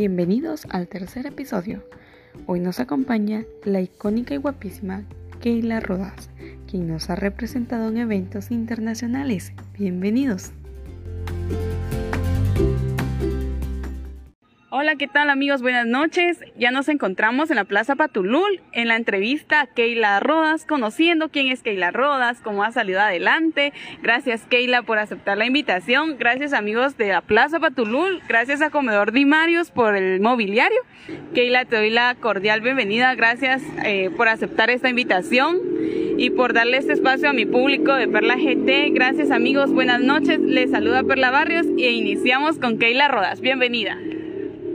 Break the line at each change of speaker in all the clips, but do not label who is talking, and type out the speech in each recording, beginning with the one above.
Bienvenidos al tercer episodio. Hoy nos acompaña la icónica y guapísima Keila Rodas, quien nos ha representado en eventos internacionales. Bienvenidos. Hola, ¿qué tal amigos? Buenas noches. Ya nos encontramos en la Plaza Patulul en la entrevista a Keila Rodas, conociendo quién es Keila Rodas, cómo ha salido adelante. Gracias Keila por aceptar la invitación. Gracias amigos de la Plaza Patulul. Gracias a Comedor Dimarios por el mobiliario. Keila, te doy la cordial bienvenida. Gracias eh, por aceptar esta invitación y por darle este espacio a mi público de Perla GT. Gracias amigos, buenas noches. Les saluda Perla Barrios e iniciamos con Keila Rodas. Bienvenida.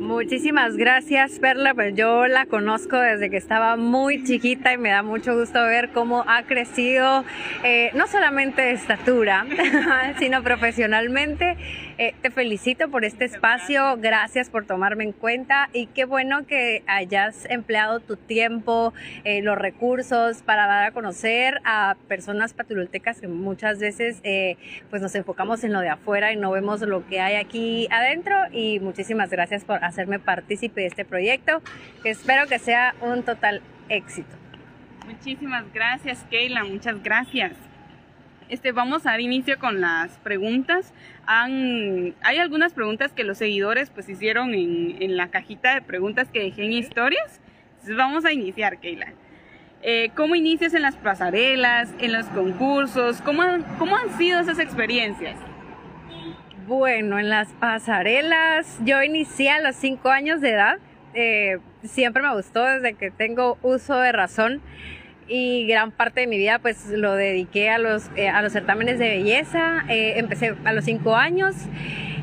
Muchísimas gracias, Perla. Pues yo la conozco desde que estaba muy chiquita y me da mucho gusto ver cómo ha crecido, eh, no solamente de estatura, sino profesionalmente. Eh, te felicito por este espacio, gracias por tomarme en cuenta y qué bueno que hayas empleado tu tiempo, eh, los recursos para dar a conocer a personas patultecas que muchas veces pues nos enfocamos en lo de afuera y no vemos lo que hay aquí adentro y muchísimas gracias por hacer hacerme partícipe de este proyecto, que espero que sea un total éxito.
Muchísimas gracias, Keila, muchas gracias. Este, vamos a dar inicio con las preguntas. Han, hay algunas preguntas que los seguidores pues hicieron en, en la cajita de preguntas que dejé en historias. Entonces vamos a iniciar, Keila. Eh, ¿Cómo inicias en las pasarelas, en los concursos? ¿Cómo ¿Cómo han sido esas experiencias?
Bueno, en las pasarelas yo inicié a los 5 años de edad. Eh, siempre me gustó desde que tengo uso de razón y gran parte de mi vida pues lo dediqué a los, eh, a los certámenes de belleza. Eh, empecé a los 5 años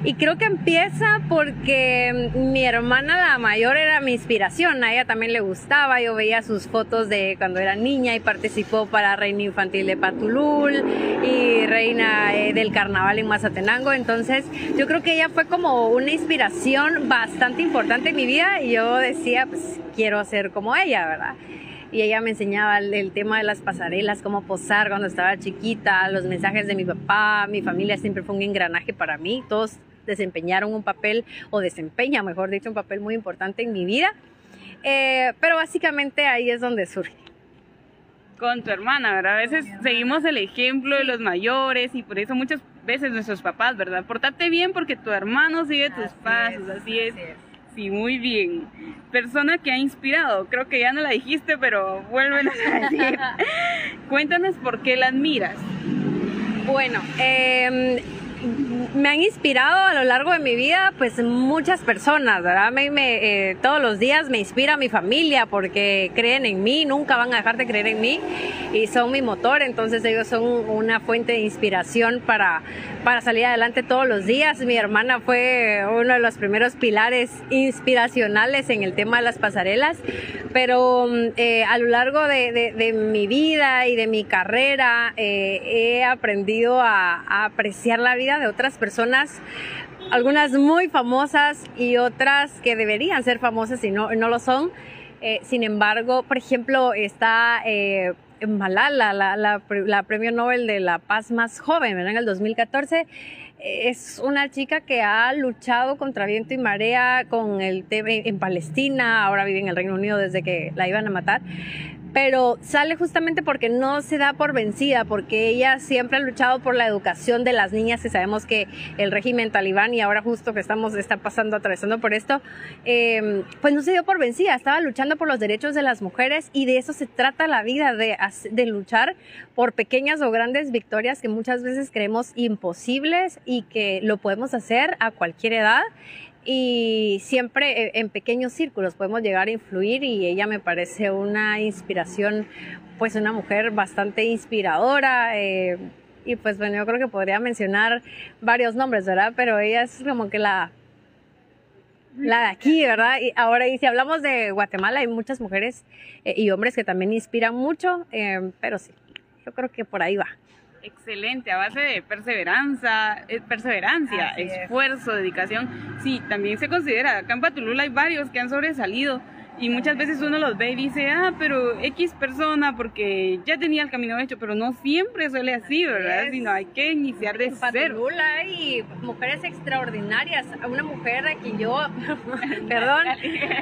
y creo que empieza porque mi hermana, la mayor, era mi inspiración. A ella también le gustaba. Yo veía sus fotos de cuando era niña y participó para Reina Infantil de Patulul y Reina eh, del Carnaval en Mazatenango. Entonces, yo creo que ella fue como una inspiración bastante importante en mi vida y yo decía, pues quiero ser como ella, ¿verdad? Y ella me enseñaba el, tema de las pasarelas, cómo posar cuando estaba chiquita, los mensajes de mi papá, mi familia siempre fue un engranaje para mí, todos desempeñaron un papel, o desempeña, mejor dicho, un papel muy importante en mi vida. Eh, pero básicamente ahí es donde surge.
Con tu hermana, ¿verdad? A veces seguimos el ejemplo de los mayores y por eso muchas veces nuestros papás, ¿verdad? Portate bien porque tu hermano sigue tus pasos, así, es. Sí, muy bien. Persona que ha inspirado, creo que ya no la dijiste, pero vuélvenos a decir. Cuéntanos por qué la admiras.
Bueno, eh, me han inspirado a lo largo de mi vida, pues muchas personas, ¿verdad? Me, eh, todos los días me inspira mi familia porque creen en mí, nunca van a dejar de creer en mí y son mi motor, entonces ellos son una fuente de inspiración para, para salir adelante todos los días. Mi hermana fue uno de los primeros pilares inspiracionales en el tema de las pasarelas, pero eh, a lo largo de, mi vida y de mi carrera eh, he aprendido a apreciar la vida de otras personas, algunas muy famosas y otras que deberían ser famosas y no, no lo son. Eh, sin embargo, por ejemplo, está eh, Malala, la, la, premio Nobel de la Paz más joven, en el 2014 es una chica que ha luchado contra viento y marea con el tema en Palestina, ahora vive en el Reino Unido desde que la iban a matar, pero sale justamente porque no se da por vencida, porque ella siempre ha luchado por la educación de las niñas, y sabemos que el régimen talibán y ahora justo que estamos, está pasando, atravesando por esto, em, pues no se dio por vencida, estaba luchando por los derechos de las mujeres y de eso se trata la vida, de, de luchar por pequeñas o grandes victorias que muchas veces creemos imposibles y que lo podemos hacer a cualquier edad y siempre eh, en pequeños círculos podemos llegar a influir y ella me parece una inspiración, pues una mujer bastante inspiradora. Eh, y pues bueno, yo creo que podría mencionar varios nombres, ¿verdad? Pero ella es como que la, la de aquí, ¿verdad? Y ahora, y si hablamos de Guatemala, hay muchas mujeres eh, y hombres que también inspiran mucho, pero sí, yo creo que por ahí va.
Excelente, a base de perseverancia, eh, perseverancia, esfuerzo, dedicación. Sí, también se considera, acá en Patulula hay varios que han sobresalido y muchas veces uno los ve y dice, ah, pero X persona porque ya tenía el camino hecho, pero no siempre suele así, ¿verdad? Sino hay que iniciar de cero.
hay mujeres extraordinarias, a una mujer a quien yo, perdón,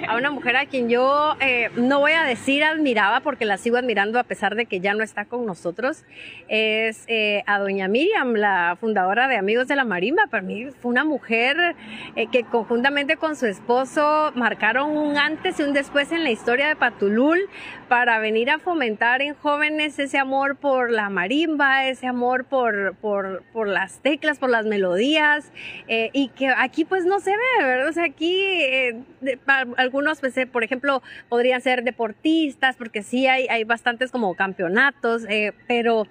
a una mujer a quien yo eh, no voy a decir admiraba porque la sigo admirando a pesar de que ya no está con nosotros, es eh, a doña Miriam, la fundadora de Amigos de la Marimba. Para mí fue una mujer eh, que conjuntamente con su esposo marcaron un antes y un después después en la historia de Patulul para venir a fomentar en jóvenes ese amor por la marimba, ese amor por, por, por las teclas, por las melodías, eh, y que aquí pues no se ve, ¿verdad? O sea, aquí eh, algunos, pues, eh, por ejemplo, podrían ser deportistas, porque sí hay, hay bastantes como campeonatos, pero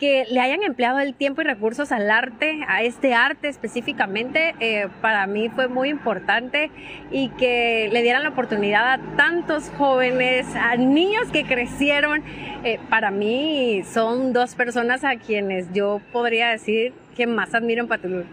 que le hayan empleado el tiempo y recursos al arte, a este arte específicamente, eh, para mí fue muy importante y que le dieran la oportunidad a tantos jóvenes, a niños que crecieron. Eh, para mí son dos personas a quienes yo podría decir que más admiro en Patulú.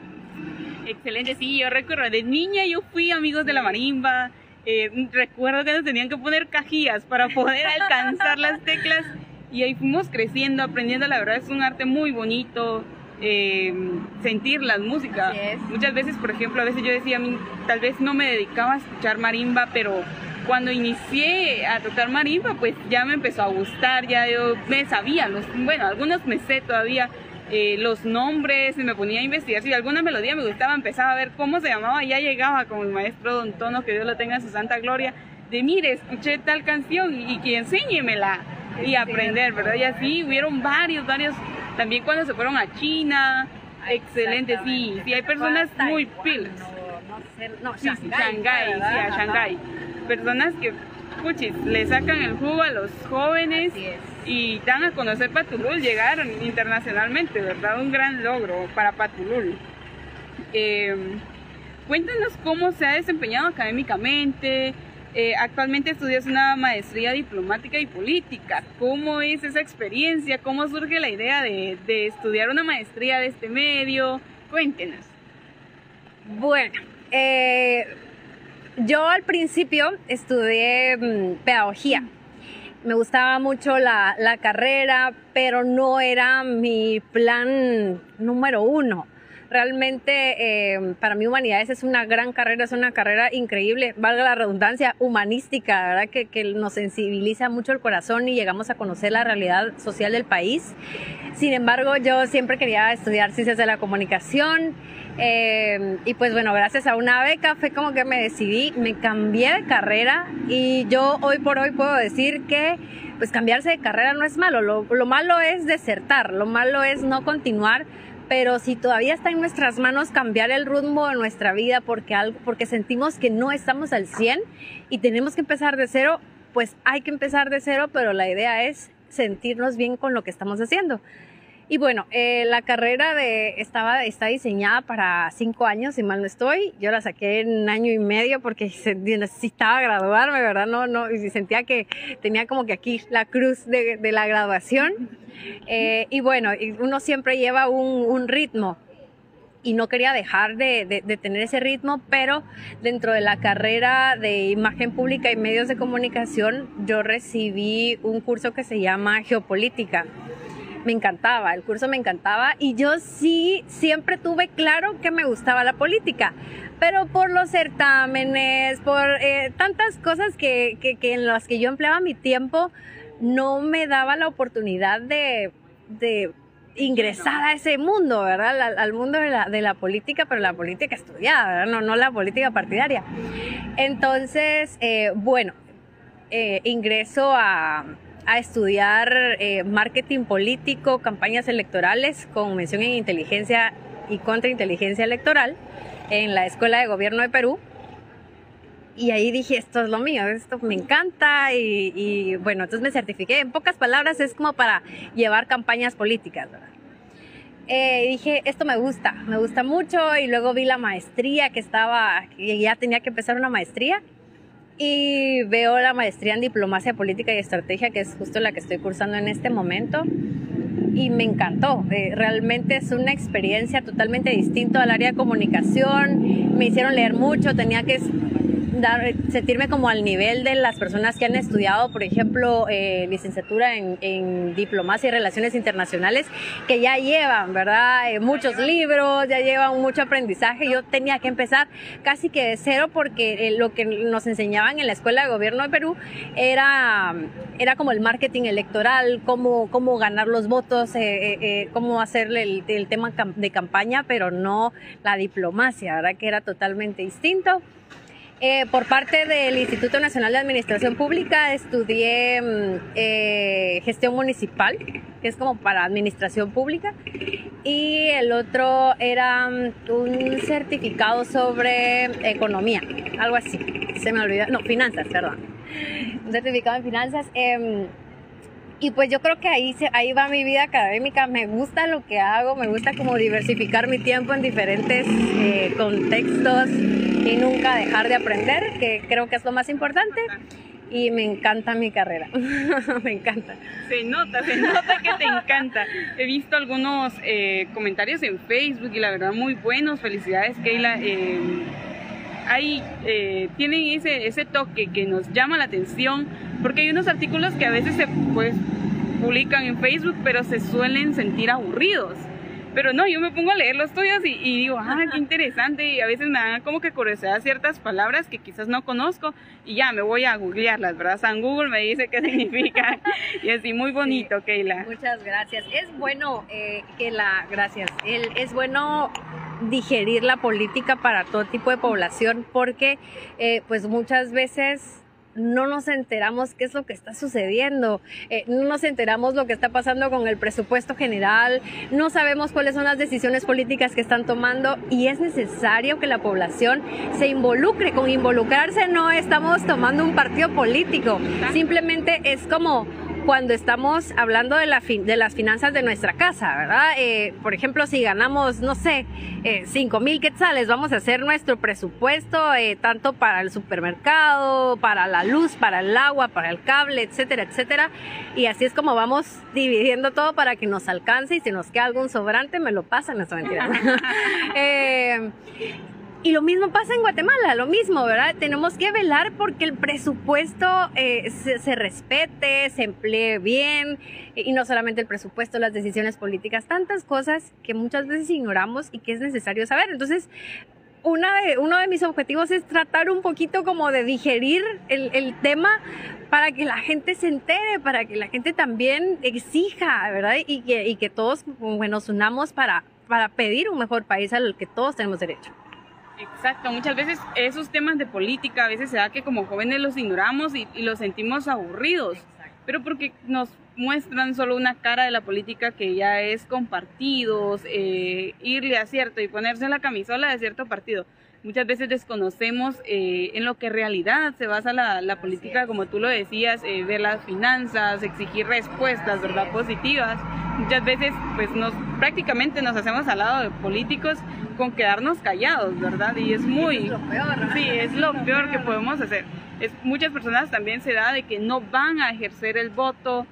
Excelente, sí, yo recuerdo, de niña yo fui amigos de la marimba, eh, recuerdo que nos tenían que poner cajillas para poder alcanzar las teclas y ahí fuimos creciendo, aprendiendo, la verdad es un arte muy bonito, eh, sentir las músicas. Muchas veces, por ejemplo, a veces yo decía, tal vez no me dedicaba a escuchar marimba, pero cuando inicié a tocar marimba, pues ya me empezó a gustar, ya yo me sabía, los, bueno, algunos me sé todavía eh, los nombres, me ponía a investigar, si alguna melodía me gustaba, empezaba a ver cómo se llamaba, ya llegaba con mi maestro Don Tono, que Dios lo tenga en su santa gloria, de mire, escuché tal canción y, y que enséñemela y aprender, ¿verdad? Y así hubieron varios, varios, también cuando se fueron a China, excelente, sí, sí, hay personas muy pilas.
No, no, Shanghai,
sí, a Shanghai. Personas que, puchis, le sacan el jugo a los jóvenes y dan a conocer Patulul, llegaron internacionalmente, ¿verdad? Un gran logro para Patulul. Eh, cuéntanos cómo se ha desempeñado académicamente, eh, actualmente estudias una maestría diplomática y política. ¿Cómo es esa experiencia? ¿Cómo surge la idea de, estudiar una maestría de este medio? Cuéntenos.
Bueno, eh, yo al principio estudié mm, pedagogía. Me gustaba mucho la, la carrera, pero no era mi plan número uno Realmente eh, para mí humanidades es una gran carrera, es una carrera increíble, valga la redundancia, humanística, ¿verdad? Que, que nos sensibiliza mucho el corazón y llegamos a conocer la realidad social del país. Sin embargo, yo siempre quería estudiar ciencias de la comunicación. Eh, y pues bueno, gracias a una beca fue como que me decidí, me cambié de carrera y yo hoy por hoy puedo decir que pues cambiarse de carrera no es malo, lo, lo malo es desertar, lo malo es no continuar pero si todavía está en nuestras manos cambiar el rumbo de nuestra vida porque, algo, porque sentimos que no estamos al 100 y tenemos que empezar de cero, pues hay que empezar de cero, pero la idea es sentirnos bien con lo que estamos haciendo. Y bueno, eh, la carrera de, estaba, está diseñada para cinco años, si mal no estoy. Yo la saqué en un año y medio porque necesitaba graduarme, ¿verdad? No, no, y sentía que tenía como que aquí la cruz de, de la graduación. Eh, y bueno, uno siempre lleva un, un ritmo y no quería dejar de, de, de, tener ese ritmo, pero dentro de la carrera de imagen pública y medios de comunicación yo recibí un curso que se llama geopolítica me encantaba, el curso me encantaba y yo sí siempre tuve claro que me gustaba la política, pero por los certámenes, por eh, tantas cosas que, que, en las que yo empleaba mi tiempo, no me daba la oportunidad de, de ingresar a ese mundo, ¿verdad? Al, mundo de la, de la, política, pero la política estudiada. No, no la política partidaria. Entonces, eh, bueno, eh, ingreso a, a estudiar eh, marketing político, campañas electorales con mención en inteligencia y contrainteligencia electoral en la Escuela de Gobierno de Perú. Y ahí dije, esto es lo mío, esto me encanta y, bueno, entonces me certifiqué. En pocas palabras es como para llevar campañas políticas, ¿verdad? Eh, dije, esto me gusta, me gusta mucho y luego vi la maestría que estaba, que ya tenía que empezar una maestría y veo la maestría en diplomacia política y estrategia, que es justo la que estoy cursando en este momento. Y me encantó, eh, realmente es una experiencia totalmente distinta al área de comunicación, me hicieron leer mucho, tenía que dar, sentirme como al nivel de las personas que han estudiado, por ejemplo, eh, licenciatura en, en, diplomacia y relaciones internacionales, que ya llevan, ¿verdad? Eh, muchos libros, ya llevan mucho aprendizaje. Yo tenía que empezar casi que de cero porque lo que nos enseñaban en la Escuela de Gobierno de Perú era, era como el marketing electoral, cómo, cómo ganar los votos, cómo hacerle el, el tema de campaña, pero no la diplomacia, ¿verdad? Que era totalmente distinto. Eh, por parte del Instituto Nacional de Administración Pública estudié mm, eh, gestión municipal, que es como para administración pública, y el otro era mm, un certificado sobre economía, algo así, se me olvidó, no, finanzas, perdón, un certificado en finanzas. Em, y pues yo creo que ahí, ahí va mi vida académica. Me gusta lo que hago, me gusta como diversificar mi tiempo en diferentes eh, contextos y nunca dejar de aprender, que creo que es lo más importante. Y me encanta mi carrera, me encanta.
Se nota, se nota que te encanta. He visto algunos eh, comentarios en Facebook y la verdad muy buenos. Felicidades, Keila. Eh, ahí tienen ese, ese toque que nos llama la atención porque hay unos artículos que a veces se pues, publican en Facebook, pero se suelen sentir aburridos. Pero no, yo me pongo a leer los tuyos y, digo, ah, qué interesante. Y a veces me dan como que curiosidad ciertas palabras que quizás no conozco y ya me voy a googlearlas, ¿verdad? San Google me dice qué significa y así, muy bonito, Keila.
Muchas gracias. Es bueno eh, que la, gracias, El, es bueno digerir la política para todo tipo de población porque eh, pues muchas veces no nos enteramos qué es lo que está sucediendo, eh, no nos enteramos lo que está pasando con el presupuesto general, no sabemos cuáles son las decisiones políticas que están tomando y es necesario que la población se involucre. Con involucrarse no estamos tomando un partido político, simplemente es como cuando estamos hablando de, la de las finanzas de nuestra casa, ¿verdad? Eh, por ejemplo, si ganamos, no sé, eh, 5 mil quetzales, vamos a hacer nuestro presupuesto eh, tanto para el supermercado, para la luz, para el agua, para el cable, etcétera, etcétera. Y así es como vamos dividiendo todo para que nos alcance y si nos queda algún sobrante, me lo pasan, esa mentira. eh, y lo mismo pasa en Guatemala, lo mismo, ¿verdad? Tenemos que velar porque el presupuesto eh, se, respete, se emplee bien, y no solamente el presupuesto, las decisiones políticas, tantas cosas que muchas veces ignoramos y que es necesario saber. Entonces, una de, uno de mis objetivos es tratar un poquito como de digerir el, tema para que la gente se entere, para que la gente también exija, ¿verdad? Y que, y que todos bueno, nos unamos para, para pedir un mejor país al que todos tenemos derecho.
Exacto, muchas veces esos temas de política a veces se da que como jóvenes los ignoramos y, los sentimos aburridos, pero porque nos muestran solo una cara de la política que ya es con partidos, eh, irle a cierto y ponerse la camisola de cierto partido muchas veces desconocemos eh, en lo que en realidad se basa la, la política, como tú lo decías, eh, ver las finanzas, exigir respuestas, ¿verdad?, positivas. Muchas veces, pues, nos, prácticamente nos hacemos al lado de políticos con quedarnos callados, ¿verdad? Y es muy...
Es lo peor,
Sí, es lo peor que podemos hacer. Es, muchas personas también se da de que no van a ejercer el voto,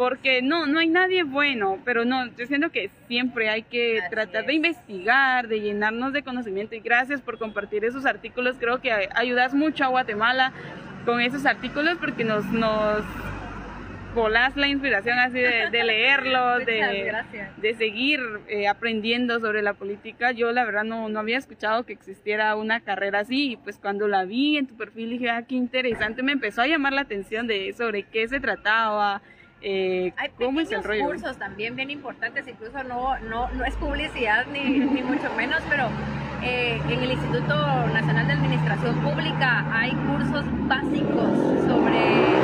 porque no, no hay nadie bueno, pero no, yo siento que siempre hay que tratar de investigar, de llenarnos de conocimiento y gracias por compartir esos artículos, creo que ayudas mucho a Guatemala con esos artículos porque nos, nos volás la inspiración así de, de leerlos, de, de, seguir eh, aprendiendo sobre la política. Yo la verdad no, no había escuchado que existiera una carrera así y pues cuando la vi en tu perfil dije, ah, qué interesante, me empezó a llamar la atención de sobre qué se trataba,
eh, Hay ¿Cómo es el rollo? cursos también bien importantes, incluso no, no, no es publicidad ni, ni mucho menos, pero eh, en el Instituto Nacional de Administración Pública hay cursos básicos sobre,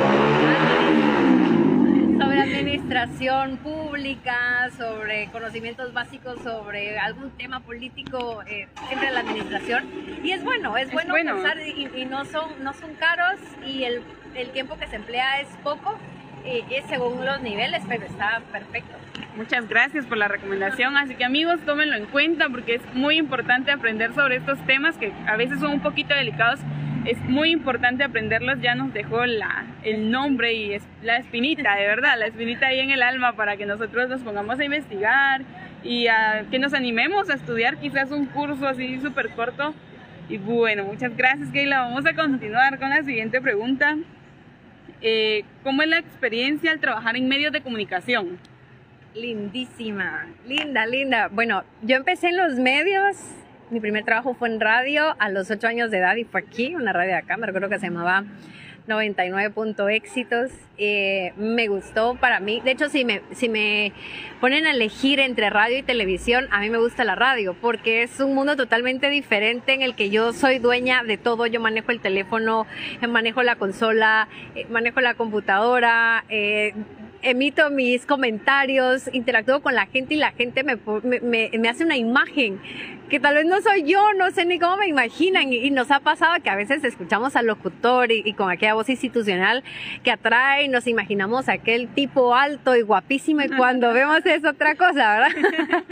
sobre administración pública, sobre conocimientos básicos sobre algún tema político eh, siempre la administración. Y es bueno, es, bueno, pensar y, y, no, son, no son caros y el, el tiempo que se emplea es poco según los niveles, pero está perfecto.
Muchas gracias por la recomendación, así que amigos tómenlo en cuenta porque es muy importante aprender sobre estos temas que a veces son un poquito delicados. Es muy importante aprenderlos, ya nos dejó la, el nombre y la espinita, de verdad, la espinita ahí en el alma para que nosotros nos pongamos a investigar y que nos animemos a estudiar quizás un curso así súper corto Y bueno, muchas gracias, Keila. Vamos a continuar con la siguiente pregunta. Eh, ¿Cómo es la experiencia al trabajar en medios de comunicación?
Lindísima, linda, linda. Bueno, yo empecé en los medios. Mi primer trabajo fue en radio a los ocho años de edad y fue aquí, una radio de acá, me recuerdo que se llamaba 99 punto éxitos. Eh, me gustó para mí. De hecho, si me, si me ponen a elegir entre radio y televisión, a mí me gusta la radio porque es un mundo totalmente diferente en el que yo soy dueña de todo. Yo manejo el teléfono, eh, manejo la consola, eh, manejo la computadora. Emito mis comentarios, interactúo con la gente y la gente me, me, me hace una imagen que tal vez no soy yo, no sé ni cómo me imaginan. Y, nos ha pasado que a veces escuchamos al locutor y, con aquella voz institucional que atrae y nos imaginamos aquel tipo alto y guapísimo y cuando vemos es otra cosa, ¿verdad?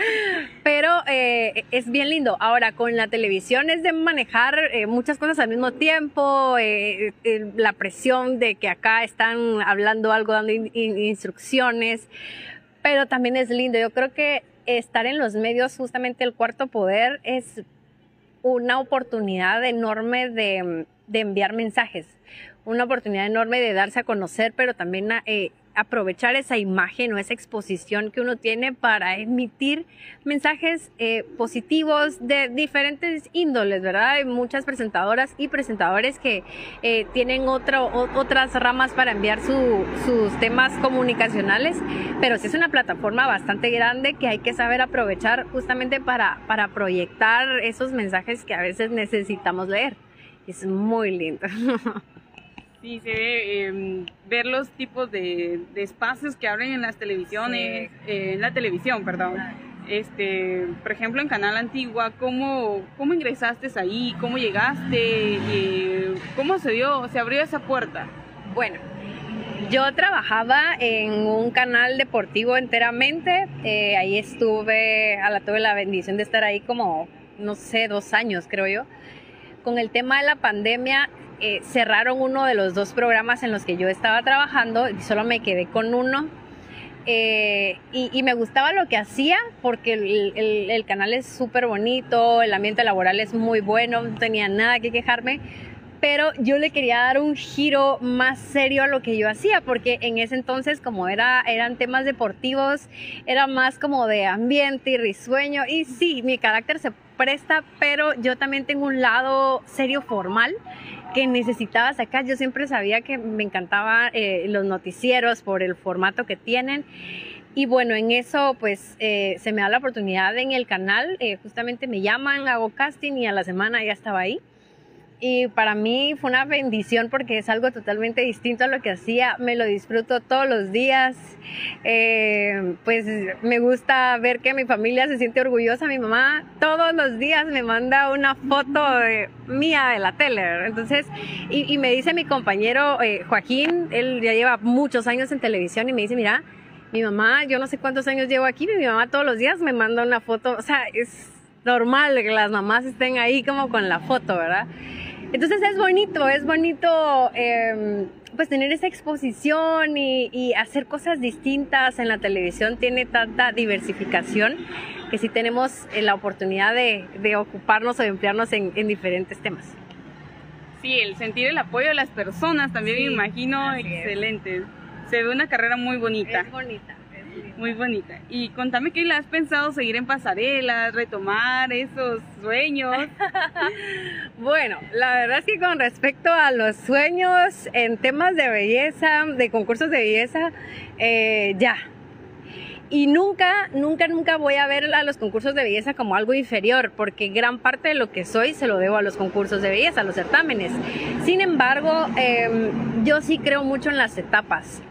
Pero eh, es bien lindo. Ahora, con la televisión es de manejar eh, muchas cosas al mismo tiempo, eh, la presión de que acá están hablando algo, dando instrucciones, pero también es lindo. Yo creo que estar en los medios, justamente el cuarto poder, es una oportunidad enorme de, enviar mensajes, una oportunidad enorme de darse a conocer, pero también eh, aprovechar esa imagen o esa exposición que uno tiene para emitir mensajes eh, positivos de diferentes índoles, ¿verdad? Hay muchas presentadoras y presentadores que eh, tienen otras ramas para enviar sus temas comunicacionales, pero sí es una plataforma bastante grande que hay que saber aprovechar justamente para, para proyectar esos mensajes que a veces necesitamos leer. Es muy lindo.
Sí, se ve em, ver los tipos de, espacios que abren en las televisiones, eh, en la televisión, perdón. Este, por ejemplo, en Canal Antigua, ¿cómo, cómo ingresaste ahí? ¿Cómo llegaste? Eh, ¿Cómo se dio, se abrió esa puerta?
Bueno, yo trabajaba en un canal deportivo enteramente. Eh, ahí estuve, a la tuve la bendición de estar ahí como, no sé, dos años, creo yo. Con el tema de la pandemia, eh, cerraron uno de los dos programas en los que yo estaba trabajando y solo me quedé con uno. Eh, y, me gustaba lo que hacía porque el, canal es súper bonito, el ambiente laboral es muy bueno, no tenía nada que quejarme, pero yo le quería dar un giro más serio a lo que yo hacía, porque en ese entonces como era, eran temas deportivos, era más como de ambiente y risueño, y sí, mi carácter se presta, pero yo también tengo un lado serio formal que necesitaba sacar. Yo siempre sabía que me encantaban eh, los noticieros por el formato que tienen. Y bueno, en eso pues eh, se me da la oportunidad en el canal, eh, justamente me llaman, hago casting y a la semana ya estaba ahí y para mí fue una bendición porque es algo totalmente distinto a lo que hacía, me lo disfruto todos los días, eh, pues me gusta ver que mi familia se siente orgullosa, mi mamá todos los días me manda una foto mía de la tele, entonces, y, me dice mi compañero eh, Joaquín, él ya lleva muchos años en televisión y me dice, mira, mi mamá, yo no sé cuántos años llevo aquí, mi mamá todos los días me manda una foto, o sea, es normal que las mamás estén ahí como con la foto, ¿verdad? Entonces es bonito, es bonito em, pues tener esa exposición y, hacer cosas distintas en la televisión. Tiene tanta diversificación que sí tenemos eh, la oportunidad de, ocuparnos o de emplearnos en, diferentes temas.
Sí, el sentir el apoyo de las personas también me imagino excelente. Se ve una carrera muy bonita.
Es bonita.
Muy bonita. Y contame qué le has pensado seguir en pasarelas, retomar esos sueños.
bueno, la verdad es que con respecto a los sueños en temas de belleza, de concursos de belleza, eh, ya. Y nunca, nunca, nunca voy a ver a los concursos de belleza como algo inferior, porque gran parte de lo que soy se lo debo a los concursos de belleza, a los certámenes. Sin embargo, em, yo sí creo mucho en las etapas.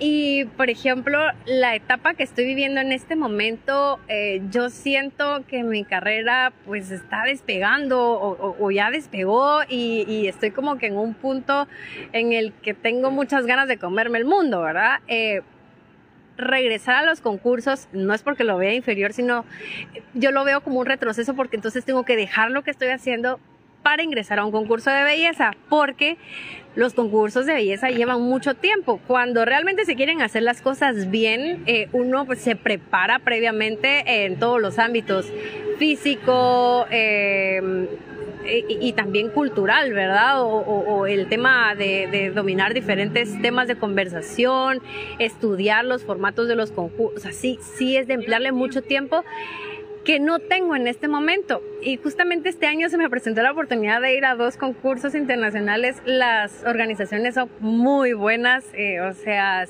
Y, por ejemplo, la etapa que estoy viviendo en este momento, eh, yo siento que mi carrera pues está despegando o, ya despegó y, estoy como que en un punto en el que tengo muchas ganas de comerme el mundo, ¿verdad? Eh, regresar a los concursos no es porque lo vea inferior, sino yo lo veo como un retroceso porque entonces tengo que dejar lo que estoy haciendo para ingresar a un concurso de belleza, porque los concursos de belleza llevan mucho tiempo. Cuando realmente se quieren hacer las cosas bien, eh, uno pues, se prepara previamente en todos los ámbitos, físico, eh, y, también cultural, ¿verdad? O, el tema de, dominar diferentes temas de conversación, estudiar los formatos de los concursos, así sí es de emplearle mucho tiempo que no tengo en este momento. Y justamente este año se me presentó la oportunidad de ir a dos concursos internacionales. Las organizaciones son muy buenas, eh, o sea,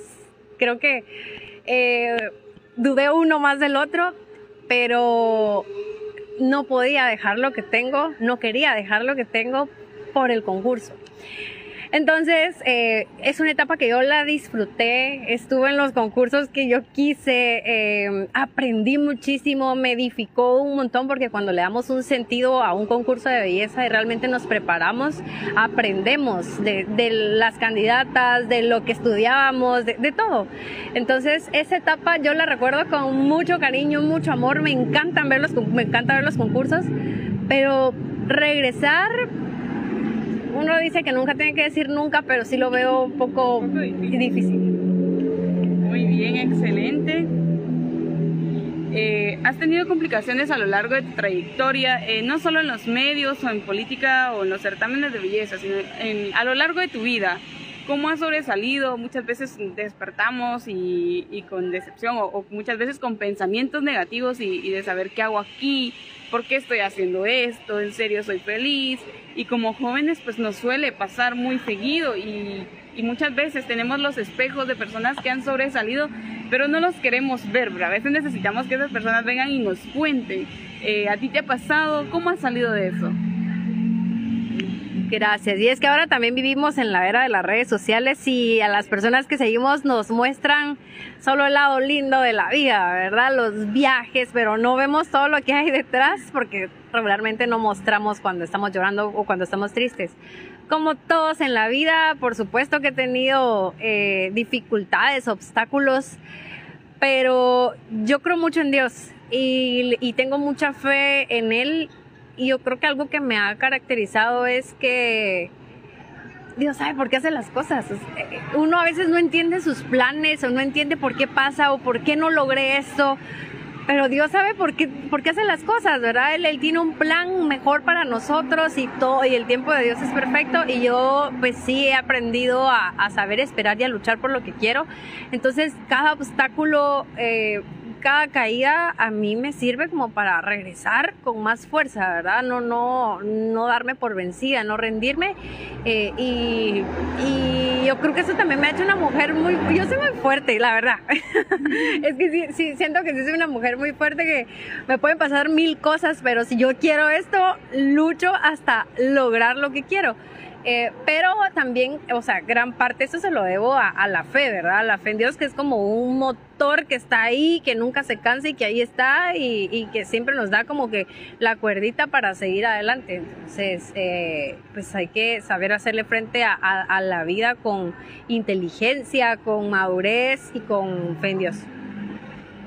creo que eh, dudé uno más del otro, pero no podía dejar lo que tengo, no quería dejar lo que tengo por el concurso. Entonces, eh, es una etapa que yo la disfruté, estuve en los concursos que yo quise, eh, aprendí muchísimo, me edificó un montón porque cuando le damos un sentido a un concurso de belleza y realmente nos preparamos, aprendemos de, las candidatas, de lo que estudiábamos, de, de, todo. Entonces, esa etapa yo la recuerdo con mucho cariño, mucho amor, me encantan ver los, me encanta ver los concursos, pero regresar uno dice que nunca tiene que decir nunca, pero sí lo veo un poco difícil.
Muy bien, excelente. Eh, has tenido complicaciones a lo largo de tu trayectoria, eh, no solo en los medios o en política o en los certámenes de belleza, sino a lo largo de tu vida. ¿Cómo has sobresalido? Muchas veces despertamos y, con decepción o, muchas veces con pensamientos negativos y de saber qué hago aquí, ¿por qué estoy haciendo esto? ¿En serio soy feliz? Y como jóvenes pues nos suele pasar muy seguido y, muchas veces tenemos los espejos de personas que han sobresalido, pero no los queremos ver, a veces necesitamos que esas personas vengan y nos cuenten. Eh, ¿A ti te ha pasado? ¿Cómo has salido de eso?
Gracias. Y es que ahora también vivimos en la era de las redes sociales y a las personas que seguimos nos muestran solo el lado lindo de la vida, ¿verdad? Los viajes, pero no vemos todo lo que hay detrás porque regularmente no mostramos cuando estamos llorando o cuando estamos tristes. Como todos en la vida, por supuesto que he tenido eh, dificultades, obstáculos, pero yo creo mucho en Dios y, y tengo mucha fe en Él y yo creo que algo que me ha caracterizado es que Dios sabe por qué hace las cosas. Uno a veces no entiende sus planes o no entiende por qué pasa o por qué no logré esto. Pero Dios sabe por qué, por qué hace las cosas, ¿verdad? Él, él, tiene un plan mejor para nosotros y todo, y el tiempo de Dios es perfecto. Y yo, pues sí, he aprendido a, a saber esperar y a luchar por lo que quiero. Entonces, cada obstáculo, eh, cada caída a mí me sirve como para regresar con más fuerza, ¿verdad? No, no, no darme por vencida, no rendirme. Eh, y, yo creo que eso también me ha hecho una mujer muy, yo soy muy fuerte, la verdad. es que sí, sí, siento que sí soy una mujer muy fuerte que me pueden pasar mil cosas, pero si yo quiero esto, lucho hasta lograr lo que quiero. Eh, pero también, o sea, gran parte eso se lo debo a, la fe, ¿verdad? La fe en Dios que es como un motor que está ahí, que nunca se cansa y que ahí está y, que siempre nos da como que la cuerdita para seguir adelante. Entonces, eh, pues hay que saber hacerle frente a, la vida con inteligencia, con madurez y con fe en Dios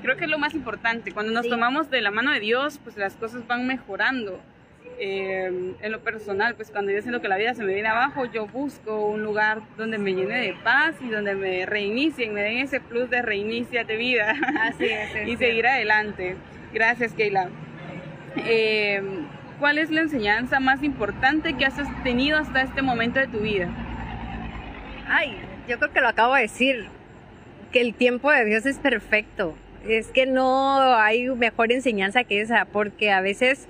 creo que es lo más importante. Cuando nos tomamos de la mano de Dios, pues las cosas van mejorando. Eh, en lo personal, pues cuando yo siento que la vida se me viene abajo, yo busco un lugar donde me llene de paz y donde me reinicien, me den ese plus de reinicia de vida
Así es,
y seguir adelante. Gracias, Keila. Eh, ¿Cuál es la enseñanza más importante que has tenido hasta este momento de tu vida?
Ay, yo creo que lo acabo de decir, que el tiempo de Dios es perfecto. Es que no hay mejor enseñanza que esa, porque a veces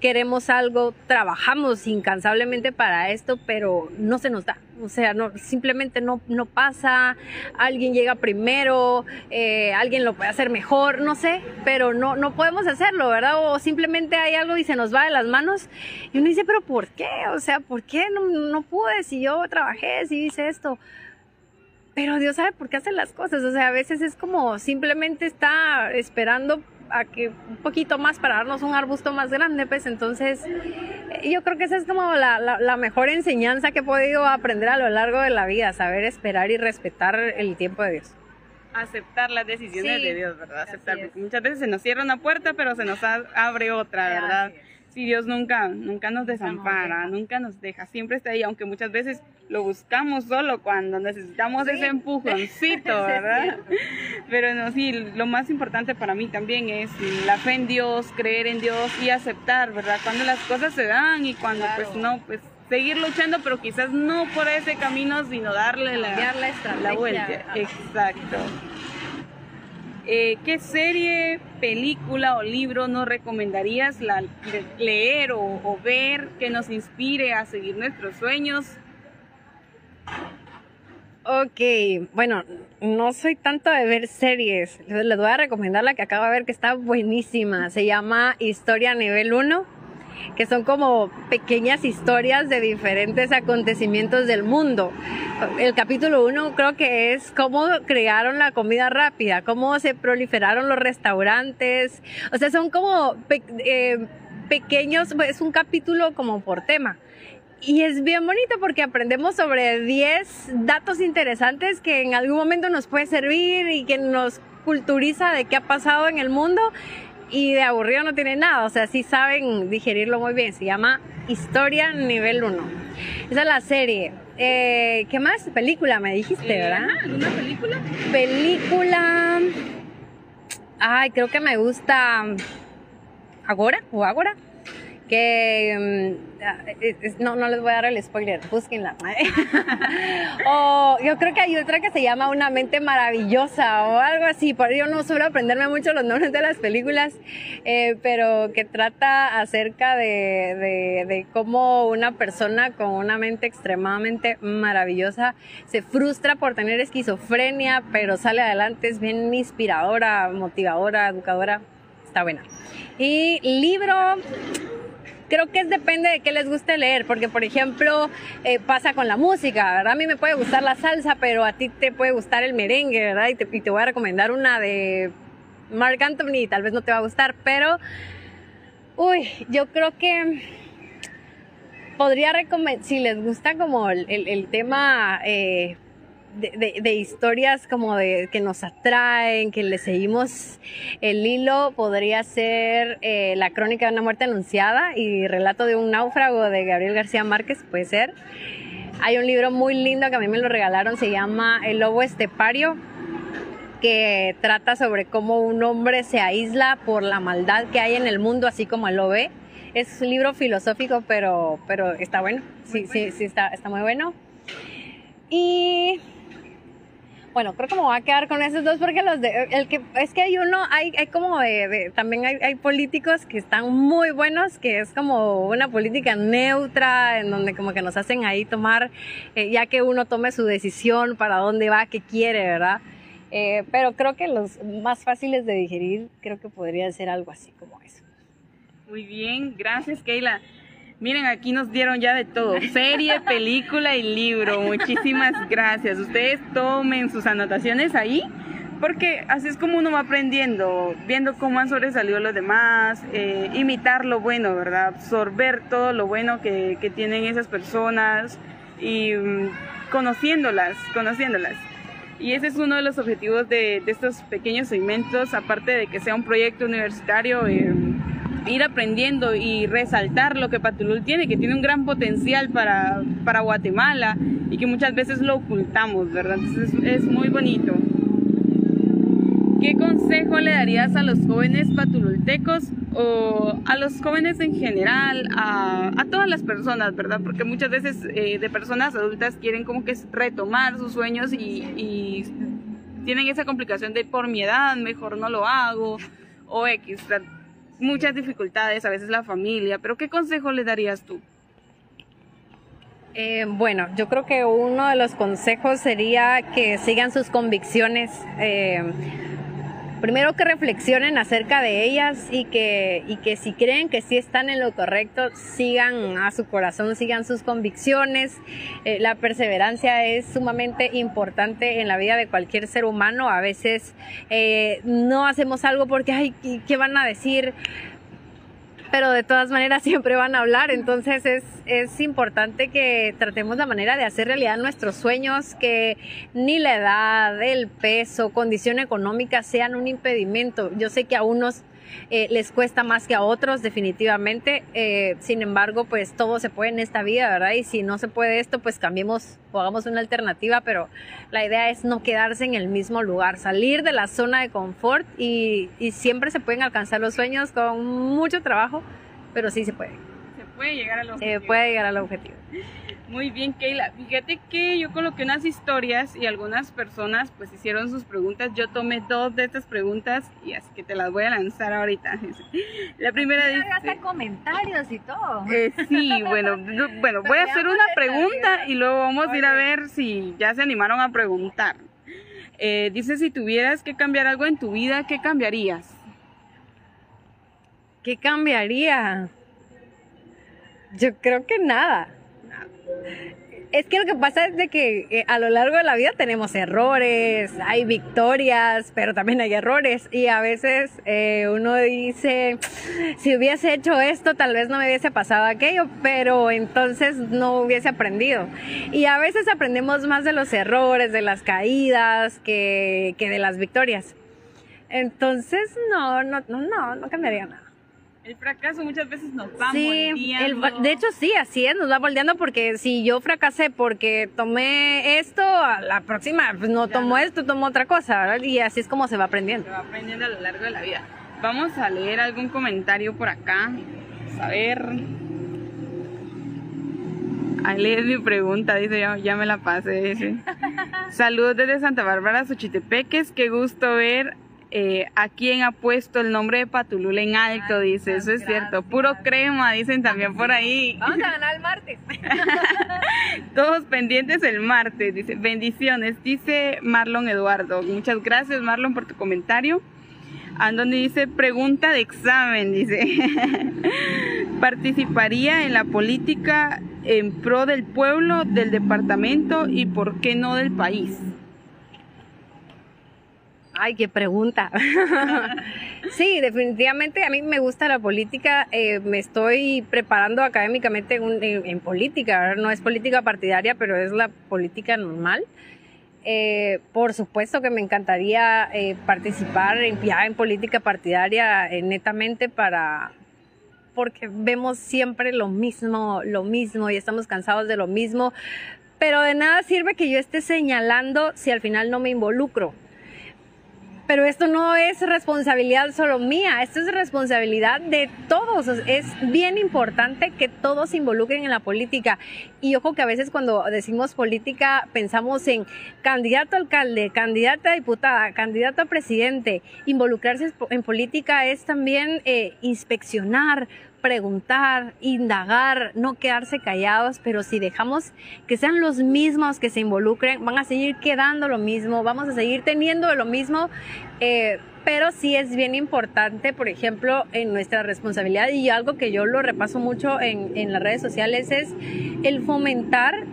queremos algo, trabajamos incansablemente para esto, pero no se nos da. O sea, no, simplemente no, no pasa, alguien llega primero, eh, alguien lo puede hacer mejor, no sé, pero no, no podemos hacerlo, ¿verdad? O simplemente hay algo y se nos va de las manos y uno dice, pero ¿por qué? O sea, ¿por qué no, no pude si yo trabajé, si hice esto? Pero Dios sabe por qué hace las cosas, o sea, a veces es como simplemente está esperando a que un poquito más para darnos un arbusto más grande, pues entonces yo creo que esa es como la, la, mejor enseñanza que he podido aprender a lo largo de la vida, saber esperar y respetar el tiempo de Dios.
Aceptar las decisiones de Dios, ¿verdad? Aceptar, muchas veces se nos cierra una puerta, pero se nos abre otra, ¿verdad? Sí, Dios nunca, nunca nos desampara, nunca nos deja, siempre está ahí, aunque muchas veces lo buscamos solo cuando necesitamos ese empujoncito, ¿verdad? Pero no, sí, lo más importante para mí también es la fe en Dios, creer en Dios y aceptar, ¿verdad? Cuando las cosas se dan y cuando pues no, pues seguir luchando, pero quizás no por ese camino, sino darle la, la vuelta. Exacto. Eh, ¿Qué serie, película o libro nos recomendarías leer o, ver que nos inspire a seguir nuestros sueños?
Ok, bueno, no soy tanto de ver series. Les voy a recomendar la que acabo de ver que está buenísima. Se llama Historia Nivel 1 que son como pequeñas historias de diferentes acontecimientos del mundo. El capítulo 1 creo que es cómo crearon la comida rápida, cómo se proliferaron los restaurantes, o sea, son como eh, pequeños, es un capítulo como por tema. Y es bien bonito porque aprendemos sobre 10 datos interesantes que en algún momento nos puede servir y que nos culturiza de qué ha pasado en el mundo y de aburrido no tiene nada, o sea, sí saben digerirlo muy bien. Se llama Historia Nivel 1. Esa es la serie. Eh, ¿Qué más? Película, me dijiste, eh, ¿verdad?
¿Una película?
Película. Ay, creo que me gusta. ¿Agora? ¿O Agora? Que mm, no, no les voy a dar el spoiler, búsquenla. o yo creo que hay otra que se llama Una mente maravillosa o algo así, por yo no suelo aprenderme mucho los nombres de las películas, eh, pero que trata acerca de, de cómo una persona con una mente extremadamente maravillosa se frustra por tener esquizofrenia, pero sale adelante, es bien inspiradora, motivadora, educadora, está buena. Y libro, creo que es depende de qué les guste leer, porque por ejemplo eh, pasa con la música, ¿verdad? A mí me puede gustar la salsa, pero a ti te puede gustar el merengue, ¿verdad? Y te, voy a recomendar una de Mark Anthony, tal vez no te va a gustar, pero, uy, yo creo que podría recomendar, si les gusta como el, el, tema... Eh, de, historias como de que nos atraen, que le seguimos el hilo, podría ser eh, La crónica de una muerte anunciada y Relato de un náufrago de Gabriel García Márquez, puede ser. Hay un libro muy lindo que a mí me lo regalaron, se llama El lobo estepario, que trata sobre cómo un hombre se aísla por la maldad que hay en el mundo, así como él lo ve. Es un libro filosófico, pero, pero está bueno. Sí, sí, sí, está, está muy bueno. Y bueno, creo que me voy a quedar con esos dos porque los de, el que, es que hay uno, hay, hay como de, también hay, hay, políticos que están muy buenos, que es como una política neutra, en donde como que nos hacen ahí tomar, eh, ya que uno tome su decisión para dónde va, qué quiere, ¿verdad? Eh, pero creo que los más fáciles de digerir, creo que podría ser algo así como eso.
Muy bien, gracias Keila. Miren, aquí nos dieron ya de todo, serie, película y libro. Muchísimas gracias. Ustedes tomen sus anotaciones ahí, porque así es como uno va aprendiendo, viendo cómo han sobresalido los demás, eh, imitar lo bueno, ¿verdad? Absorber todo lo bueno que, que tienen esas personas y mm, conociéndolas, conociéndolas. Y ese es uno de los objetivos de, de estos pequeños segmentos, aparte de que sea un proyecto universitario. Eh, ir aprendiendo y resaltar lo que Patulul tiene, que tiene un gran potencial para, para Guatemala y que muchas veces lo ocultamos, ¿verdad? Entonces es, muy bonito. ¿Qué consejo le darías a los jóvenes patulultecos o a los jóvenes en general, a, a todas las personas, ¿verdad? Porque muchas veces eh, de personas adultas quieren como que retomar sus sueños y, y tienen esa complicación de por mi edad, mejor no lo hago, o X muchas dificultades, a veces la familia, pero ¿qué consejo le darías tú?
Eh, bueno, yo creo que uno de los consejos sería que sigan sus convicciones. Eh, primero que reflexionen acerca de ellas y que, y que si creen que sí están en lo correcto, sigan a su corazón, sigan sus convicciones. Eh, la perseverancia es sumamente importante en la vida de cualquier ser humano. A veces eh, no hacemos algo porque, ay, ¿qué van a decir? Pero de todas maneras siempre van a hablar, entonces es, es importante que tratemos la manera de hacer realidad nuestros sueños, que ni la edad, el peso, condición económica sean un impedimento. Yo sé que a unos eh, les cuesta más que a otros definitivamente. Eh, sin embargo, pues todo se puede en esta vida, ¿verdad? Y si no se puede esto, pues cambiemos o hagamos una alternativa, pero la idea es no quedarse en el mismo lugar, salir de la zona de confort y, y siempre se pueden alcanzar los sueños con mucho trabajo, pero sí se puede.
Se puede llegar al objetivo.
Se puede llegar al objetivo.
Muy bien, Keila. Fíjate que yo coloqué unas historias y algunas personas pues hicieron sus preguntas. Yo tomé dos de estas preguntas y así que te las voy a lanzar ahorita. La primera
dice... Hasta comentarios y todo.
Eh, sí, bueno, bueno, voy a hacer una pregunta y luego vamos a ir a ver si ya se animaron a preguntar. Eh, dice, si tuvieras que cambiar algo en tu vida, ¿qué cambiarías?
¿Qué cambiaría? Yo creo que nada es que lo que pasa es de que eh, a lo largo de la vida tenemos errores, hay victorias, pero también hay errores. Y a veces eh, uno dice, si hubiese hecho esto, tal vez no me hubiese pasado aquello, pero entonces no hubiese aprendido. Y a veces aprendemos más de los errores, de las caídas, que, que de las victorias. Entonces, no, no, no, no, no cambiaría nada.
El fracaso muchas veces nos va sí,
de hecho sí, así es, nos va moldeando porque si yo fracasé porque tomé esto, a la próxima pues no tomo esto, tomo otra cosa, ¿verdad? Y así es como se va aprendiendo.
Se va aprendiendo a lo largo de la vida. Vamos a leer algún comentario por acá. a ver. A leer mi pregunta, dice ya, ya me la pasé. Saludos desde Santa Bárbara, Xochitepeques. Qué gusto ver eh, a quién ha puesto el nombre de Patulul en alto, dice, eso es cierto. Puro crema, dicen también por ahí.
Vamos a ganar el martes.
Todos pendientes el martes, dice. Bendiciones, dice Marlon Eduardo. Muchas gracias, Marlon, por tu comentario. Andoni dice, pregunta de examen, dice. ¿Participaría en la política en pro del pueblo, del departamento y por qué no del país?
Ay, qué pregunta. sí, definitivamente a mí me gusta la política. Eh, me estoy preparando académicamente en, política. No es política partidaria, pero es la política normal. Eh, por supuesto que me encantaría eh, participar ya en política partidaria netamente para porque vemos siempre lo mismo, lo mismo y estamos cansados de lo mismo. Pero de nada sirve que yo esté señalando si al final no me involucro pero esto no es responsabilidad solo mía, esto es responsabilidad de todos. Es bien importante que todos se involucren en la política. Y ojo que a veces cuando decimos política pensamos en candidato a alcalde, candidata a diputada, candidato a presidente. Involucrarse en política es también eh, inspeccionar, preguntar, indagar, no quedarse callados, pero si dejamos que sean los mismos que se involucren, van a seguir quedando lo mismo, vamos a seguir teniendo lo mismo, eh, pero sí es bien importante, por ejemplo, en nuestra responsabilidad y algo que yo lo repaso mucho en, en las redes sociales es el fomentar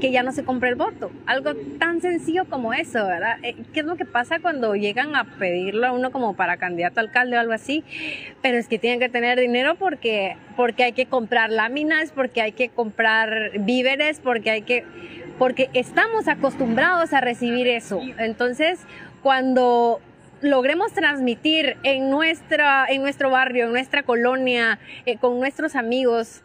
que ya no se compre el voto. Algo tan sencillo como eso, ¿verdad? Eh, ¿Qué es lo que pasa cuando llegan a pedirlo a uno como para candidato a alcalde o algo así? Pero es que tienen que tener dinero porque, porque hay que comprar láminas, porque hay que comprar víveres, porque hay que, porque estamos acostumbrados a recibir eso. Entonces, cuando logremos transmitir en, nuestra, en nuestro barrio, en nuestra colonia, eh, con nuestros amigos,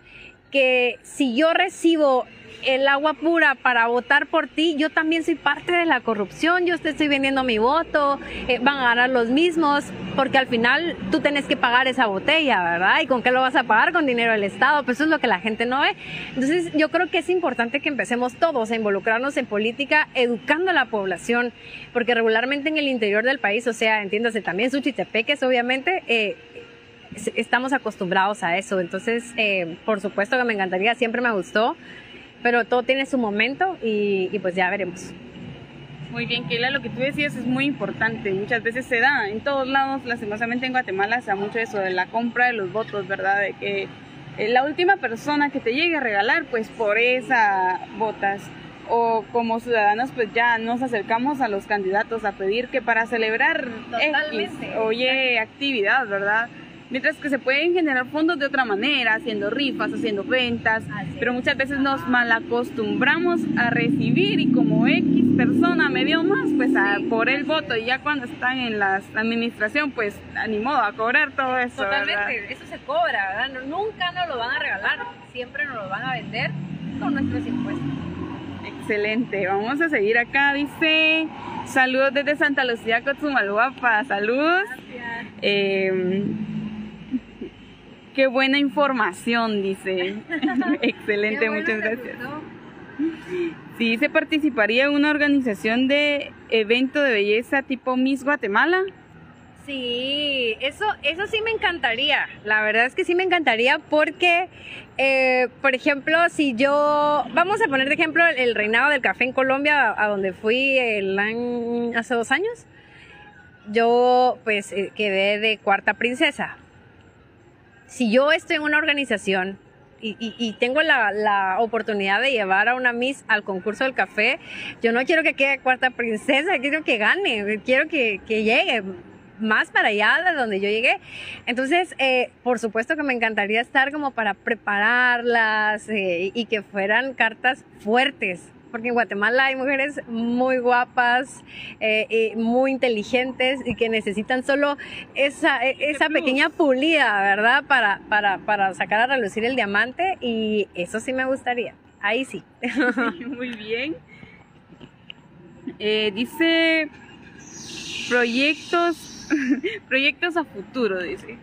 que si yo recibo el agua pura para votar por ti, yo también soy parte de la corrupción, yo te estoy vendiendo mi voto, eh, van a ganar los mismos, porque al final tú tienes que pagar esa botella, ¿verdad? ¿Y con qué lo vas a pagar? Con dinero del Estado, pues eso es lo que la gente no ve. Entonces yo creo que es importante que empecemos todos a involucrarnos en política, educando a la población, porque regularmente en el interior del país, o sea, entiéndase también Suchitepeques, obviamente, eh, estamos acostumbrados a eso. Entonces, eh, por supuesto que me encantaría, siempre me gustó pero todo tiene su momento y, pues ya veremos.
Muy bien, Keila, lo que tú decías es muy importante. Muchas veces se da en todos lados, lastimosamente en Guatemala se da mucho eso de la compra de los votos, ¿verdad? De que eh, la última persona que te llegue a regalar, pues por esa votas. O como ciudadanos, pues ya nos acercamos a los candidatos a pedir que para celebrar X, oye, actividad, ¿verdad? Mientras que se pueden generar fondos de otra manera, haciendo rifas, haciendo ventas, pero muchas veces nos malacostumbramos a recibir y como X persona me dio más, pues por el voto y ya cuando están en la administración, pues ni modo a cobrar todo eso.
Totalmente, eso se cobra, ¿verdad? nunca nos lo van a regalar, siempre nos lo van a vender con nuestros impuestos.
Excelente, vamos a seguir acá, dice, saludos desde Santa Lucía, Cotzumalguapa, saludos. Em, qué buena información, dice. Excelente, muchas gracias. Sí, se participaría en una organización de evento de belleza tipo Miss Guatemala.
Sí, eso, eso sí me encantaría. La verdad es que sí me encantaría porque, eh, por ejemplo, si yo, vamos a poner de ejemplo el, reinado del café en Colombia, a donde fui el año, hace dos años, yo pues eh, quedé de cuarta princesa. Si yo estoy en una organización y, tengo la, oportunidad de llevar a una Miss al concurso del café, yo no quiero que quede cuarta princesa, quiero que gane, quiero que, que llegue más para allá de donde yo llegué. Entonces, eh, por supuesto que me encantaría estar como para prepararlas eh, y que fueran cartas fuertes. Porque en Guatemala hay mujeres muy guapas, eh, muy inteligentes y que necesitan solo esa, esa pequeña pulida, ¿verdad? Para, para, para sacar a relucir el diamante y eso sí me gustaría. Ahí sí.
muy bien. dice proyectos Proyectos a futuro, dice.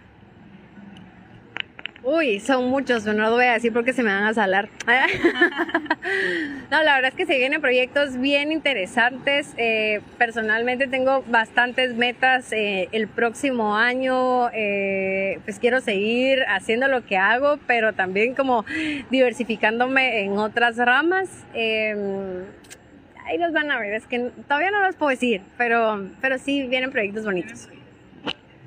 Uy, son muchos, no lo voy a decir porque se me van a salar. no, la verdad es que se vienen proyectos bien interesantes. Eh, personalmente tengo bastantes metas eh, el próximo año. Eh, pues quiero seguir haciendo lo que hago, pero también como diversificándome en otras ramas. Em, ahí los van a ver, es que todavía no los puedo decir, pero, pero sí vienen proyectos bonitos.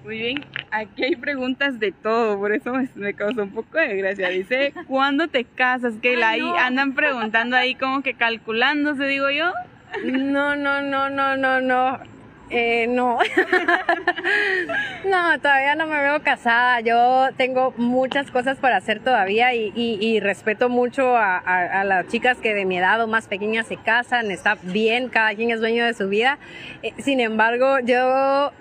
Muy bien, aquí hay preguntas de todo, por eso me, causó un poco de gracia. Dice, ¿cuándo te casas? Que ahí andan preguntando ahí como que calculándose, digo yo.
No, no, no, no, no, no. Eh, no. no, todavía no me veo casada. Yo tengo muchas cosas para hacer todavía y, respeto mucho a, las chicas que de mi edad o más pequeñas se casan. Está bien, cada quien es dueño de su vida. Eh, sin embargo, yo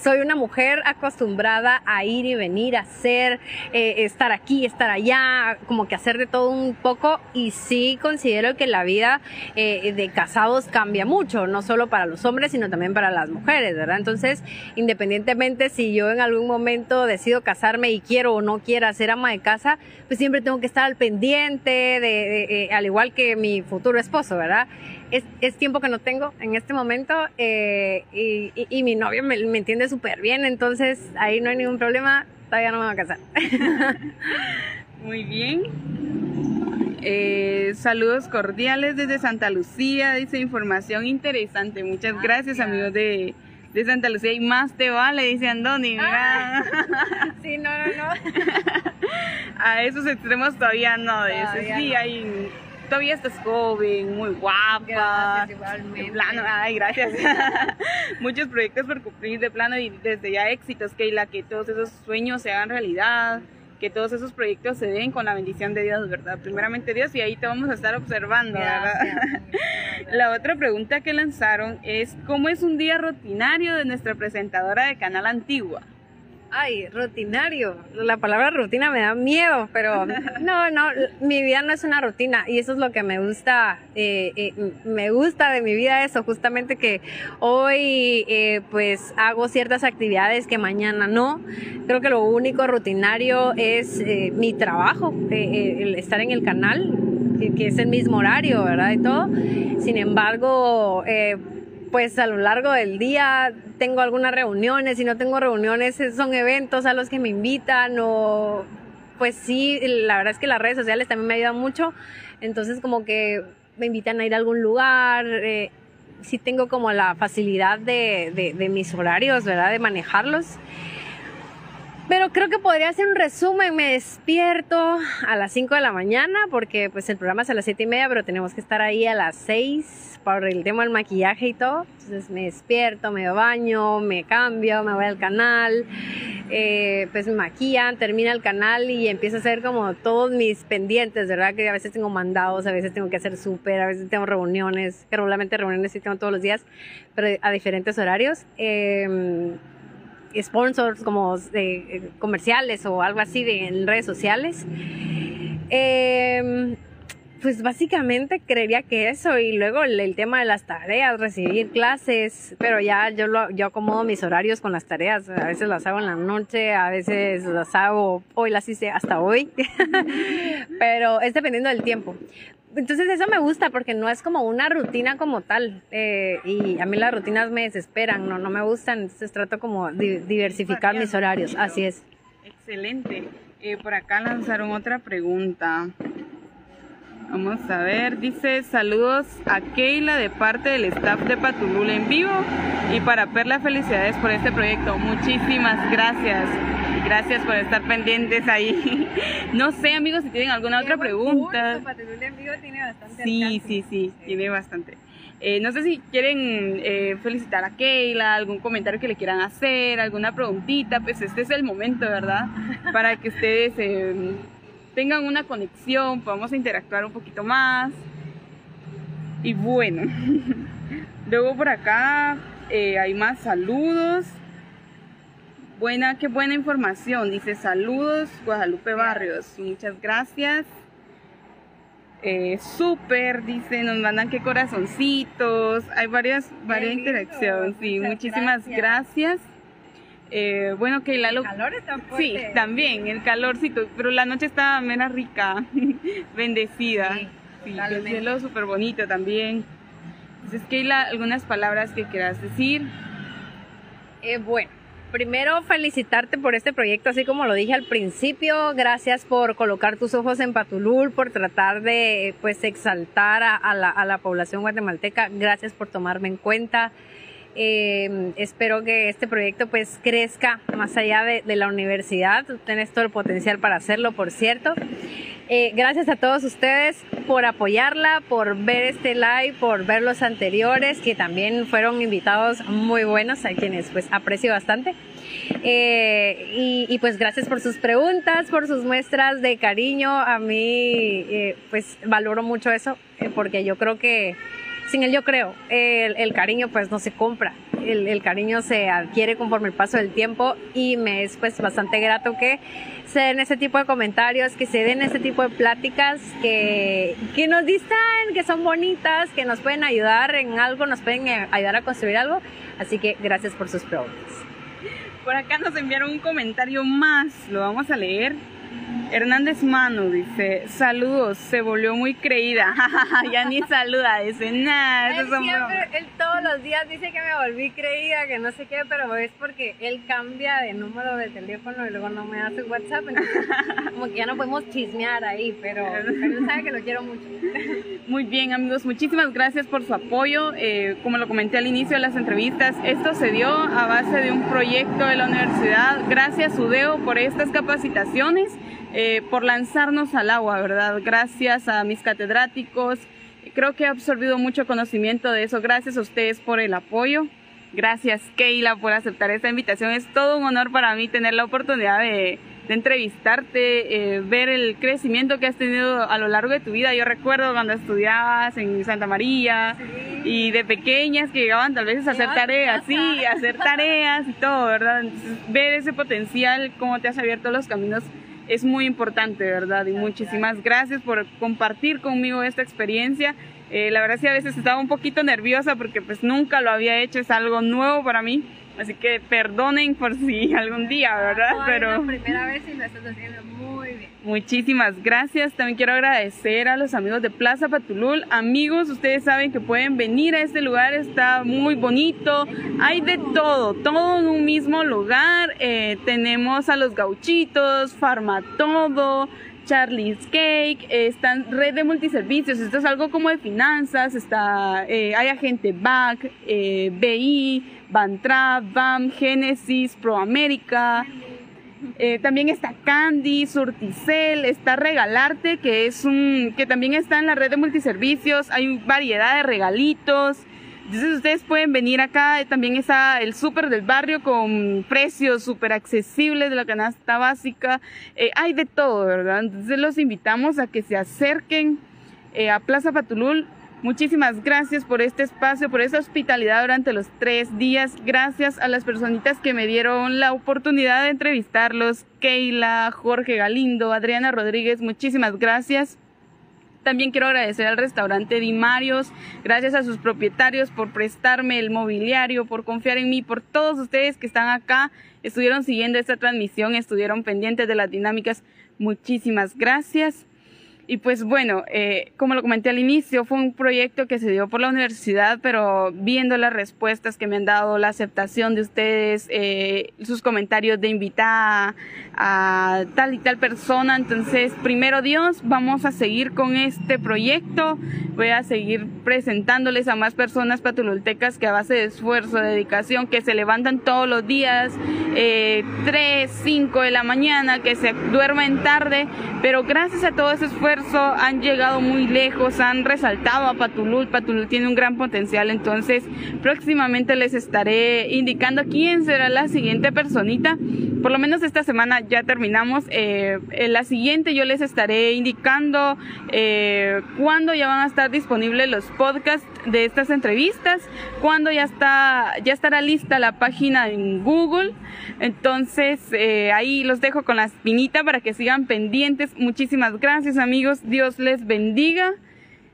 soy una mujer acostumbrada a ir y venir, a hacer, eh, estar aquí, estar allá, como que hacer de todo un poco y sí considero que la vida eh, de casados cambia mucho, no solo para los hombres, sino también para las mujeres, ¿verdad? Entonces, independientemente si yo en algún momento decido casarme y quiero o no quiera ser ama de casa, pues siempre tengo que estar al pendiente, de, al igual que mi futuro esposo, ¿verdad? Es, tiempo que no tengo en este momento eh, y, mi novio me, entiende súper bien, entonces ahí no hay ningún problema, todavía no me voy a casar.
Muy bien. Eh, saludos cordiales desde Santa Lucía, dice información interesante. Muchas gracias, amigos de, Santa Lucía. Y más te vale, dice Andoni.
Ah. sí, no, no, no.
A esos extremos todavía no. Todavía sí, hay todavía estás joven, muy guapa.
Gracias, igualmente.
De plano, ay, gracias. Muchos proyectos por cumplir de plano y desde ya éxitos, Keila, que todos esos sueños se hagan realidad, que todos esos proyectos se den con la bendición de Dios, ¿verdad? Primeramente Dios y ahí te vamos a estar observando, ¿verdad? La otra pregunta que lanzaron es, ¿cómo es un día rutinario de nuestra presentadora de Canal Antigua?
Ay, rutinario. La palabra rutina me da miedo, pero no, no, mi vida no es una rutina y eso es lo que me gusta, eh, eh, me gusta de mi vida eso, justamente que hoy eh, pues hago ciertas actividades que mañana no. Creo que lo único rutinario es mi trabajo, el estar en el canal, que, es el mismo horario, ¿verdad? Y todo. Sin embargo, pues a lo largo del día tengo algunas reuniones, si no tengo reuniones son eventos a los que me invitan o pues sí, la verdad es que las redes sociales también me ayudan mucho, entonces como que me invitan a ir a algún lugar, eh, sí tengo como la facilidad de, de, mis horarios, ¿verdad? De manejarlos. Pero creo que podría hacer un resumen. Me despierto a las 5 de la mañana porque pues el programa es a las 7 y media, pero tenemos que estar ahí a las 6 por el tema del maquillaje y todo. Entonces me despierto, me baño, me cambio, me voy al canal, eh, pues me maquillan, termina el canal y empiezo a hacer como todos mis pendientes, ¿verdad? Que a veces tengo mandados, a veces tengo que hacer súper, a veces tengo reuniones, que regularmente reuniones sí tengo todos los días, pero a diferentes horarios. Eh, sponsors como de, comerciales o algo así de, en redes sociales. Eh, pues básicamente creería que eso y luego el, tema de las tareas, recibir clases, pero ya yo lo, yo acomodo mis horarios con las tareas, a veces las hago en la noche, a veces las hago, hoy las hice hasta hoy, pero es dependiendo del tiempo. Entonces eso me gusta porque no es como una rutina como tal eh, y a mí las rutinas me desesperan, no, no me gustan, entonces trato como de diversificar mis horarios, así es.
Excelente. Eh, por acá lanzaron otra pregunta. Vamos a ver, dice saludos a Keila de parte del staff de Patulul en vivo y para Perla felicidades por este proyecto. Muchísimas gracias. Gracias por estar pendientes ahí. No sé, amigos, si tienen alguna otra pregunta.
Patulul en vivo tiene bastante.
Sí, sí, sí, tiene bastante. Eh, no sé si quieren eh, felicitar a Keila, algún comentario que le quieran hacer, alguna preguntita, pues este es el momento, ¿verdad? Para que ustedes eh, tengan una conexión, podamos interactuar un poquito más. Y bueno, luego por acá eh, hay más saludos. Buena, qué buena información. Dice saludos Guadalupe Barrios. Muchas gracias. Eh, súper, dice, nos mandan qué corazoncitos. Hay varias, varias interacciones. Sí, muchísimas gracias. Eh, bueno, que la
El calor está fuerte.
Sí, también, el calorcito, pero la noche está menos rica, bendecida. Sí, el cielo súper bonito también. Entonces, Keila, algunas palabras que quieras decir.
Eh, bueno, primero felicitarte por este proyecto, así como lo dije al principio. Gracias por colocar tus ojos en Patulul, por tratar de pues exaltar a, a, la, a la población guatemalteca. Gracias por tomarme en cuenta. Eh, espero que este proyecto pues crezca más allá de, de, la universidad. Tú tienes todo el potencial para hacerlo, por cierto. Eh, gracias a todos ustedes por apoyarla, por ver este live, por ver los anteriores, que también fueron invitados muy buenos, a quienes pues aprecio bastante. Eh, y, y, pues gracias por sus preguntas, por sus muestras de cariño. A mí eh, pues valoro mucho eso, eh, porque yo creo que sin el yo creo, el, el cariño pues no se compra, el, el, cariño se adquiere conforme el paso del tiempo y me es pues bastante grato que se den ese tipo de comentarios, que se den ese tipo de pláticas que, que nos distan, que son bonitas, que nos pueden ayudar en algo, nos pueden eh, ayudar a construir algo. Así que gracias por sus preguntas.
Por acá nos enviaron un comentario más, lo vamos a leer. Hernández Mano dice, saludos, se volvió muy creída. ya ni saluda, dice, nada.
Él siempre, él todos los días dice que me volví creída, que no sé qué, pero es porque él cambia de número de teléfono y luego no me hace WhatsApp. Entonces, como que ya no podemos chismear ahí, pero, pero él sabe que lo quiero mucho.
Muy bien, amigos, muchísimas gracias por su apoyo. Eh, como lo comenté al inicio de las entrevistas, esto se dio a base de un proyecto de la universidad. Gracias, Udeo, por estas capacitaciones. Eh, por lanzarnos al agua, ¿verdad? Gracias a mis catedráticos. Creo que he absorbido mucho conocimiento de eso. Gracias a ustedes por el apoyo. Gracias, Keila, por aceptar esta invitación. Es todo un honor para mí tener la oportunidad de, de entrevistarte, eh, ver el crecimiento que has tenido a lo largo de tu vida. Yo recuerdo cuando estudiabas en Santa María
sí.
y de pequeñas que llegaban tal vez a hacer tareas, sí, a hacer tareas y todo, ¿verdad? Entonces, ver ese potencial, cómo te has abierto los caminos es muy importante, ¿verdad? Y muchísimas gracias por compartir conmigo esta experiencia. Eh, la verdad sí a veces estaba un poquito nerviosa porque pues nunca lo había hecho, es algo nuevo para mí. Así que perdonen por si algún día, ¿verdad?
No, Pero es la primera vez y lo estás haciendo muy.
Muchísimas gracias. También quiero agradecer a los amigos de Plaza Patulul. Amigos, ustedes saben que pueden venir a este lugar, está muy bonito. Hay de todo, todo en un mismo lugar. Eh, tenemos a los gauchitos, Farmatodo, Charlie's Cake, eh, están red de multiservicios, esto es algo como de finanzas, está, eh, hay agente BAC, eh, BI, Bantra, BAM, Genesis, ProAmérica, Eh, también está Candy, Surticel, está Regalarte, que es un, que también está en la red de multiservicios. Hay variedad de regalitos. Entonces ustedes pueden venir acá, también está el súper del barrio con precios súper accesibles de la canasta básica, eh, hay de todo, ¿verdad? Entonces los invitamos a que se acerquen eh, a Plaza Patulul. Muchísimas gracias por este espacio, por esta hospitalidad durante los tres días. Gracias a las personitas que me dieron la oportunidad de entrevistarlos. Keila, Jorge Galindo, Adriana Rodríguez, muchísimas gracias. También quiero agradecer al restaurante Dimarios, gracias a sus propietarios por prestarme el mobiliario, por confiar en mí, por todos ustedes que están acá, estuvieron siguiendo esta transmisión, estuvieron pendientes de las dinámicas. Muchísimas gracias. Y pues bueno, eh, como lo comenté al inicio, fue un proyecto que se dio por la universidad, pero viendo las respuestas que me han dado, la aceptación de ustedes, eh, sus comentarios de invitar a tal y tal persona, entonces primero Dios, vamos a seguir con este proyecto, voy a seguir presentándoles a más personas patuloltecas que a base de esfuerzo, dedicación, que se levantan todos los días, eh, 3, 5 de la mañana, que se duermen tarde, pero gracias a todo ese esfuerzo, han llegado muy lejos, han resaltado a Patulul. Patulul tiene un gran potencial, entonces próximamente les estaré indicando quién será la siguiente personita. Por lo menos esta semana ya terminamos. Eh, en la siguiente yo les estaré indicando eh, cuándo ya van a estar disponibles los podcasts de estas entrevistas, cuándo ya está ya estará lista la página en Google. Entonces eh, ahí los dejo con la espinita para que sigan pendientes. Muchísimas gracias amigos Dios les bendiga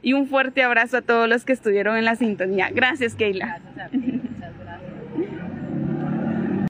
y un fuerte abrazo a todos los que estuvieron en la sintonía. Gracias, Keila.